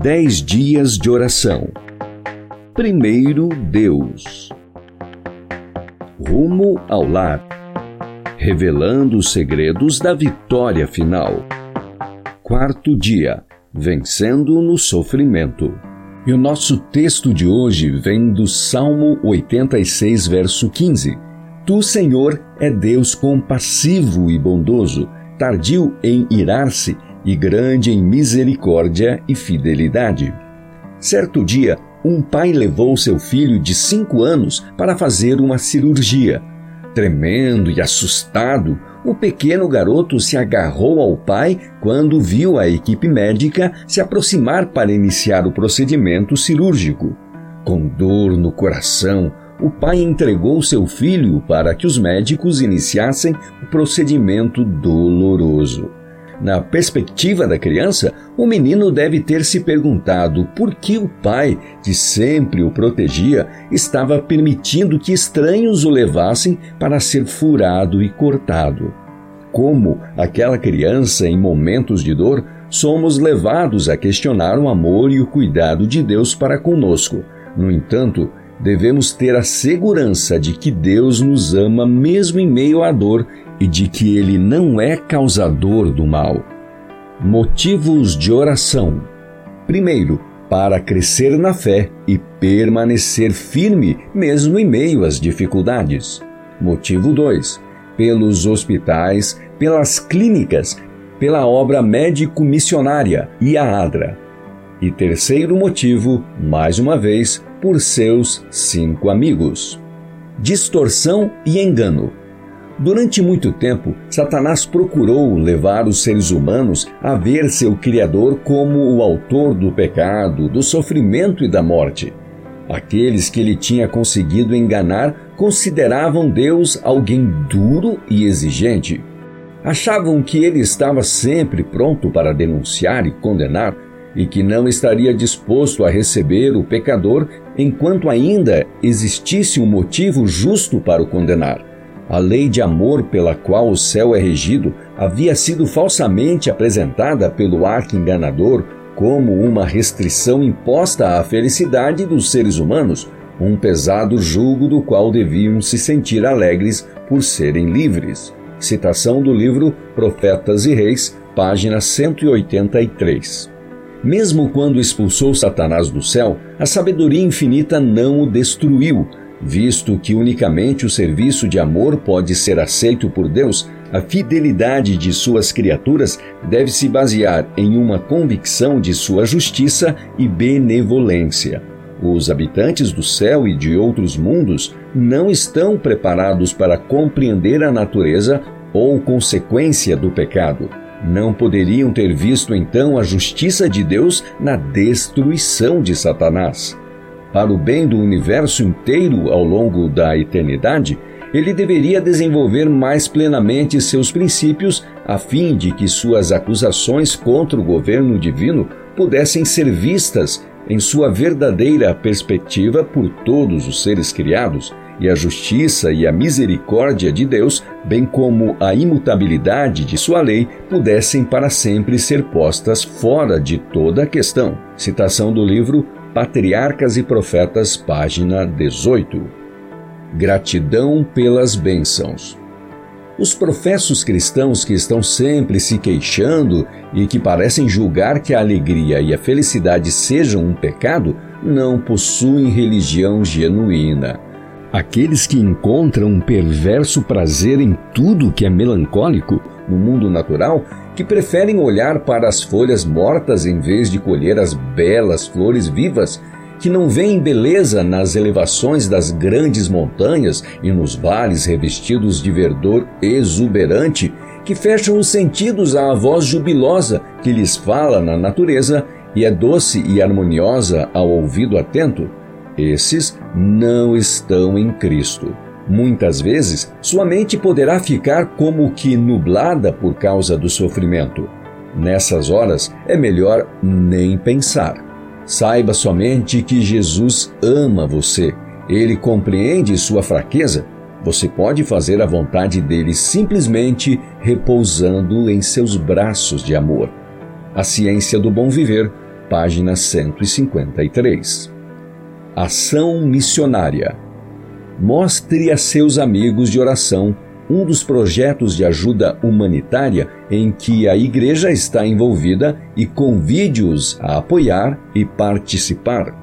Dez dias de oração. Primeiro Deus. Rumo ao lar. Revelando os segredos da vitória final. Quarto dia. Vencendo no sofrimento. E o nosso texto de hoje vem do Salmo 86, verso 15. Tu, Senhor, é Deus compassivo e bondoso, tardio em irar-se e grande em misericórdia e fidelidade. Certo dia, um pai levou seu filho de cinco anos para fazer uma cirurgia. Tremendo e assustado, o pequeno garoto se agarrou ao pai quando viu a equipe médica se aproximar para iniciar o procedimento cirúrgico. Com dor no coração, o pai entregou seu filho para que os médicos iniciassem o procedimento doloroso. Na perspectiva da criança, o menino deve ter se perguntado por que o pai, que sempre o protegia, estava permitindo que estranhos o levassem para ser furado e cortado. Como aquela criança em momentos de dor, somos levados a questionar o amor e o cuidado de Deus para conosco. No entanto, devemos ter a segurança de que Deus nos ama mesmo em meio à dor e de que Ele não é causador do mal. Motivos de oração: primeiro, para crescer na fé e permanecer firme mesmo em meio às dificuldades. Motivo 2. Pelos hospitais, pelas clínicas, pela obra médico-missionária e a ADRA. E terceiro motivo, mais uma vez, por seus cinco amigos. Distorção e engano. Durante muito tempo, Satanás procurou levar os seres humanos a ver seu Criador como o autor do pecado, do sofrimento e da morte. Aqueles que ele tinha conseguido enganar consideravam Deus alguém duro e exigente. Achavam que ele estava sempre pronto para denunciar e condenar e que não estaria disposto a receber o pecador enquanto ainda existisse um motivo justo para o condenar. A lei de amor pela qual o céu é regido havia sido falsamente apresentada pelo arco enganador como uma restrição imposta à felicidade dos seres humanos, um pesado jugo do qual deviam se sentir alegres por serem livres. Citação do livro Profetas e Reis, página 183. Mesmo quando expulsou Satanás do céu, a sabedoria infinita não o destruiu, visto que unicamente o serviço de amor pode ser aceito por Deus. A fidelidade de suas criaturas deve se basear em uma convicção de sua justiça e benevolência. Os habitantes do céu e de outros mundos não estão preparados para compreender a natureza ou consequência do pecado. Não poderiam ter visto então a justiça de Deus na destruição de Satanás. Para o bem do universo inteiro ao longo da eternidade, ele deveria desenvolver mais plenamente seus princípios a fim de que suas acusações contra o governo divino pudessem ser vistas em sua verdadeira perspectiva por todos os seres criados e a justiça e a misericórdia de Deus, bem como a imutabilidade de sua lei, pudessem para sempre ser postas fora de toda a questão. Citação do livro Patriarcas e Profetas, página 18. Gratidão pelas bênçãos. Os professos cristãos que estão sempre se queixando e que parecem julgar que a alegria e a felicidade sejam um pecado, não possuem religião genuína. Aqueles que encontram um perverso prazer em tudo que é melancólico no mundo natural, que preferem olhar para as folhas mortas em vez de colher as belas flores vivas, que não veem beleza nas elevações das grandes montanhas e nos vales revestidos de verdor exuberante, que fecham os sentidos à voz jubilosa que lhes fala na natureza e é doce e harmoniosa ao ouvido atento, esses não estão em Cristo. Muitas vezes, sua mente poderá ficar como que nublada por causa do sofrimento. Nessas horas, é melhor nem pensar. Saiba somente que Jesus ama você. Ele compreende sua fraqueza. Você pode fazer a vontade dele simplesmente repousando em seus braços de amor. A ciência do bom viver página 153. Ação missionária. Mostre a seus amigos de oração um dos projetos de ajuda humanitária em que a Igreja está envolvida e convide-os a apoiar e participar.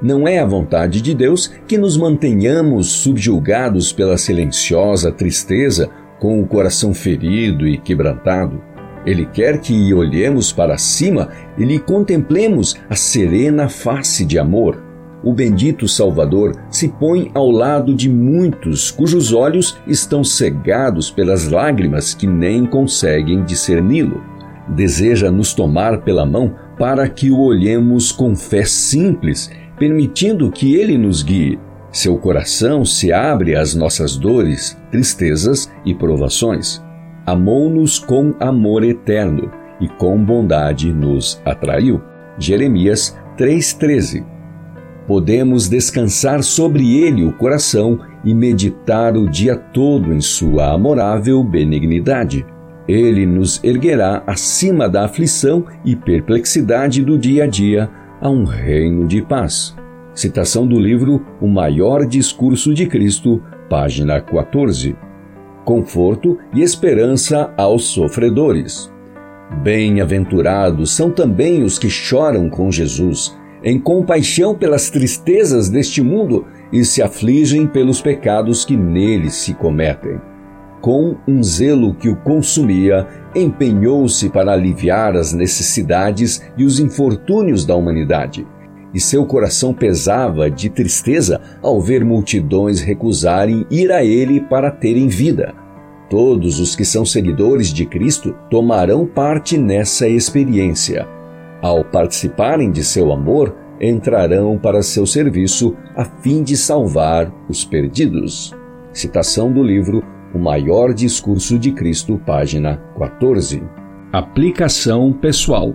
Não é a vontade de Deus que nos mantenhamos subjugados pela silenciosa tristeza, com o coração ferido e quebrantado. Ele quer que olhemos para cima e lhe contemplemos a serena face de amor o bendito Salvador se põe ao lado de muitos cujos olhos estão cegados pelas lágrimas que nem conseguem discerni-lo. Deseja nos tomar pela mão para que o olhemos com fé simples, permitindo que ele nos guie. Seu coração se abre às nossas dores, tristezas e provações. Amou-nos com amor eterno e com bondade nos atraiu. Jeremias 3,13 podemos descansar sobre ele o coração e meditar o dia todo em sua amorável benignidade. Ele nos erguerá acima da aflição e perplexidade do dia a dia a um reino de paz. Citação do livro O Maior Discurso de Cristo, página 14. Conforto e esperança aos sofredores. Bem-aventurados são também os que choram com Jesus em compaixão pelas tristezas deste mundo e se afligem pelos pecados que nele se cometem. Com um zelo que o consumia, empenhou-se para aliviar as necessidades e os infortúnios da humanidade. E seu coração pesava de tristeza ao ver multidões recusarem ir a ele para terem vida. Todos os que são seguidores de Cristo tomarão parte nessa experiência ao participarem de seu amor, entrarão para seu serviço a fim de salvar os perdidos. Citação do livro O Maior Discurso de Cristo, página 14. Aplicação pessoal.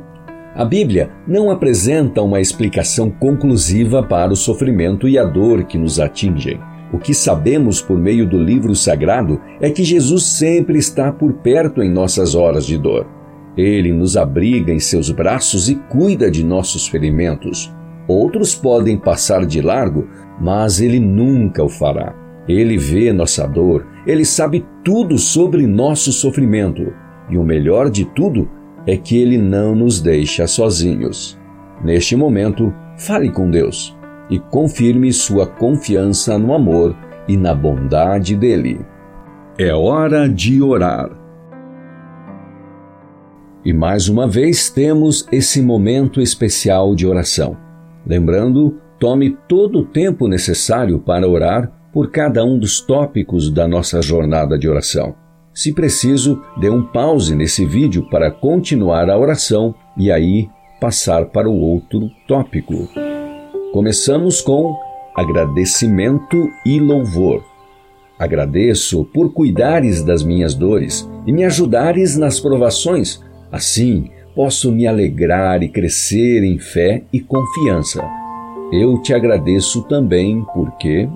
A Bíblia não apresenta uma explicação conclusiva para o sofrimento e a dor que nos atingem. O que sabemos por meio do livro sagrado é que Jesus sempre está por perto em nossas horas de dor. Ele nos abriga em seus braços e cuida de nossos ferimentos. Outros podem passar de largo, mas ele nunca o fará. Ele vê nossa dor, ele sabe tudo sobre nosso sofrimento. E o melhor de tudo é que ele não nos deixa sozinhos. Neste momento, fale com Deus e confirme sua confiança no amor e na bondade dele. É hora de orar. E mais uma vez temos esse momento especial de oração. Lembrando, tome todo o tempo necessário para orar por cada um dos tópicos da nossa jornada de oração. Se preciso, dê um pause nesse vídeo para continuar a oração e aí passar para o outro tópico. Começamos com agradecimento e louvor. Agradeço por cuidares das minhas dores e me ajudares nas provações Assim, posso me alegrar e crescer em fé e confiança. Eu te agradeço também porque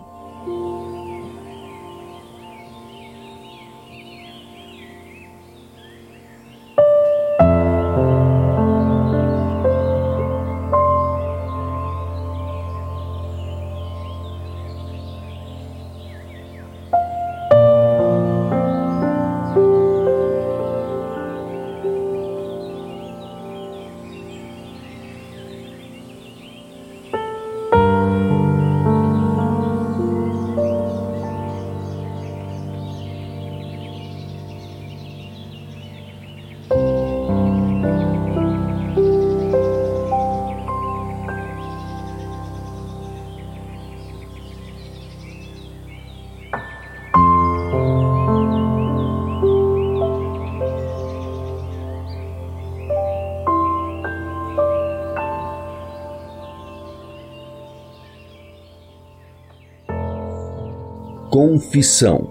confissão.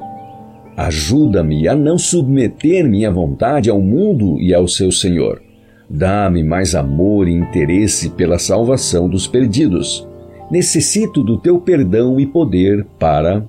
Ajuda-me a não submeter minha vontade ao mundo e ao seu Senhor. Dá-me mais amor e interesse pela salvação dos perdidos. Necessito do teu perdão e poder para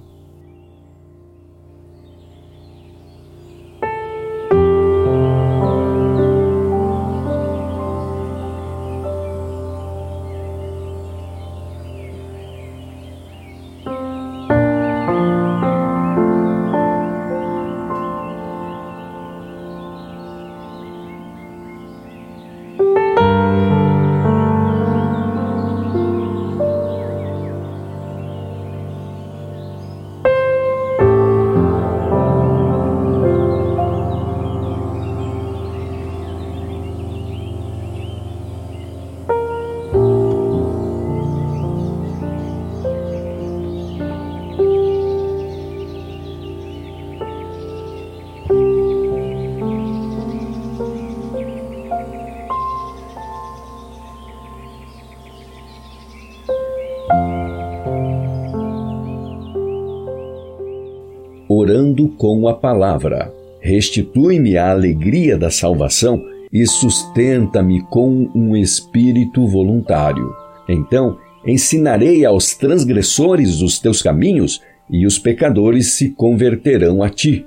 revigorando com a palavra. Restitui-me a alegria da salvação e sustenta-me com um espírito voluntário. Então ensinarei aos transgressores os teus caminhos e os pecadores se converterão a ti.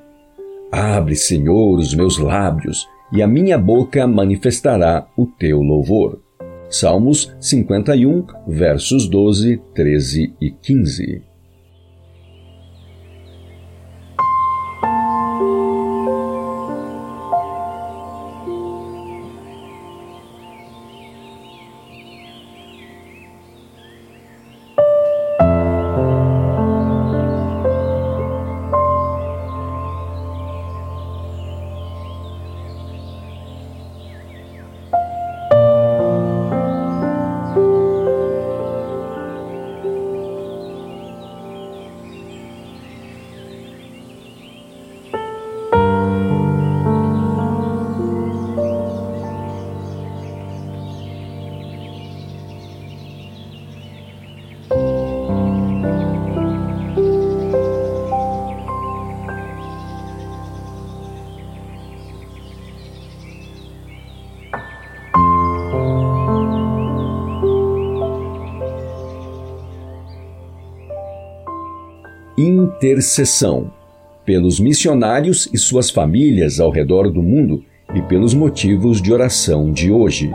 Abre, Senhor, os meus lábios, e a minha boca manifestará o teu louvor. Salmos 51, versos 12, 13 e 15. Intercessão pelos missionários e suas famílias ao redor do mundo e pelos motivos de oração de hoje.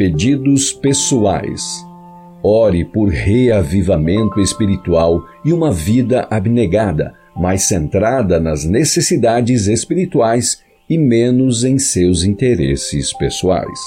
Pedidos pessoais. Ore por reavivamento espiritual e uma vida abnegada, mais centrada nas necessidades espirituais e menos em seus interesses pessoais.